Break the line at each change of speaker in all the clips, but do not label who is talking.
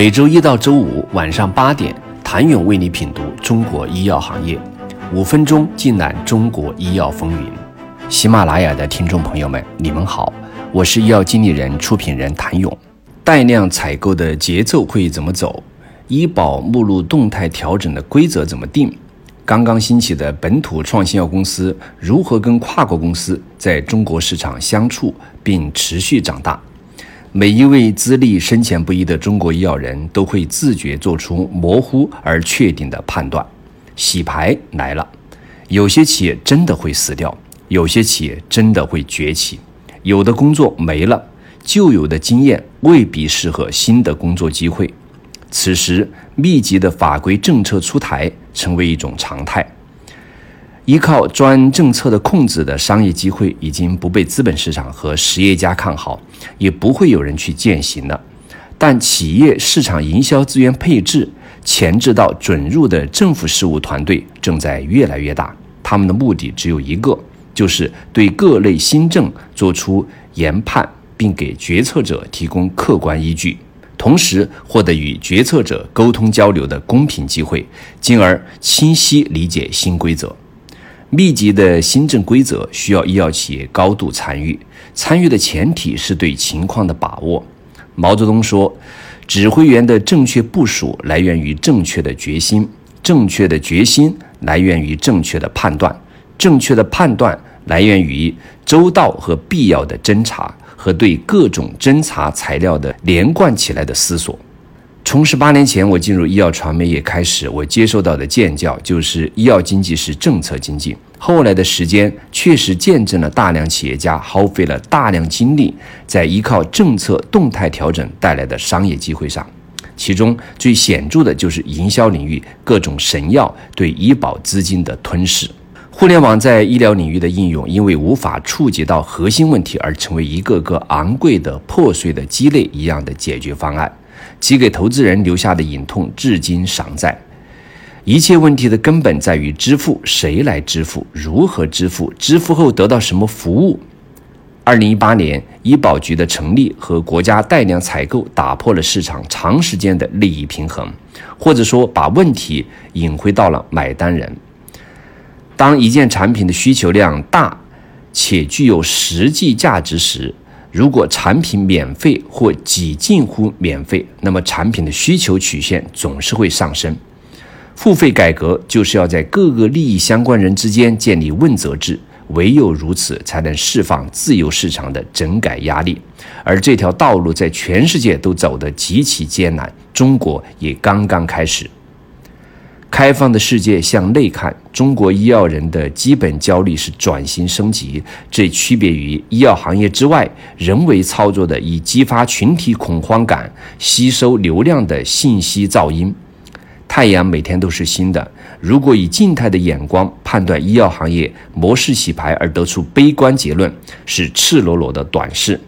每周一到周五晚上八点，谭勇为你品读中国医药行业，五分钟尽览中国医药风云。喜马拉雅的听众朋友们，你们好，我是医药经理人、出品人谭勇。带量采购的节奏会怎么走？医保目录动态调整的规则怎么定？刚刚兴起的本土创新药公司如何跟跨国公司在中国市场相处并持续长大？每一位资历深浅不一的中国医药人都会自觉做出模糊而确定的判断。洗牌来了，有些企业真的会死掉，有些企业真的会崛起，有的工作没了，旧有的经验未必适合新的工作机会。此时，密集的法规政策出台成为一种常态。依靠专政策的控制的商业机会已经不被资本市场和实业家看好，也不会有人去践行了。但企业市场营销资源配置前置到准入的政府事务团队正在越来越大，他们的目的只有一个，就是对各类新政做出研判，并给决策者提供客观依据，同时获得与决策者沟通交流的公平机会，进而清晰理解新规则。密集的新政规则需要医药企业高度参与，参与的前提是对情况的把握。毛泽东说：“指挥员的正确部署来源于正确的决心，正确的决心来源于正确的判断，正确的判断来源于周到和必要的侦查和对各种侦查材料的连贯起来的思索。”从十八年前我进入医药传媒业开始，我接受到的建教就是医药经济是政策经济。后来的时间确实见证了大量企业家耗费了大量精力在依靠政策动态调整带来的商业机会上，其中最显著的就是营销领域各种神药对医保资金的吞噬。互联网在医疗领域的应用，因为无法触及到核心问题，而成为一个个昂贵的破碎的鸡肋一样的解决方案。其给投资人留下的隐痛至今尚在。一切问题的根本在于支付，谁来支付？如何支付？支付后得到什么服务？二零一八年，医保局的成立和国家带量采购打破了市场长时间的利益平衡，或者说把问题引回到了买单人。当一件产品的需求量大且具有实际价值时，如果产品免费或几近乎免费，那么产品的需求曲线总是会上升。付费改革就是要在各个利益相关人之间建立问责制，唯有如此，才能释放自由市场的整改压力。而这条道路在全世界都走得极其艰难，中国也刚刚开始。开放的世界向内看，中国医药人的基本焦虑是转型升级，这区别于医药行业之外人为操作的以激发群体恐慌感、吸收流量的信息噪音。太阳每天都是新的，如果以静态的眼光判断医药行业模式洗牌而得出悲观结论，是赤裸裸的短视。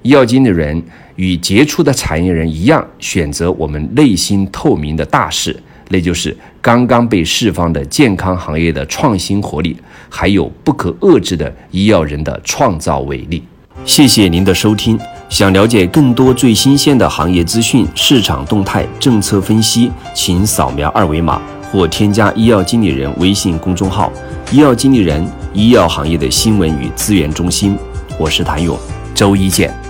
医药经理人与杰出的产业人一样，选择我们内心透明的大事。那就是刚刚被释放的健康行业的创新活力，还有不可遏制的医药人的创造伟力。谢谢您的收听。想了解更多最新鲜的行业资讯、市场动态、政策分析，请扫描二维码或添加医药经理人微信公众号“医药经理人”——医药行业的新闻与资源中心。我是谭勇，周一见。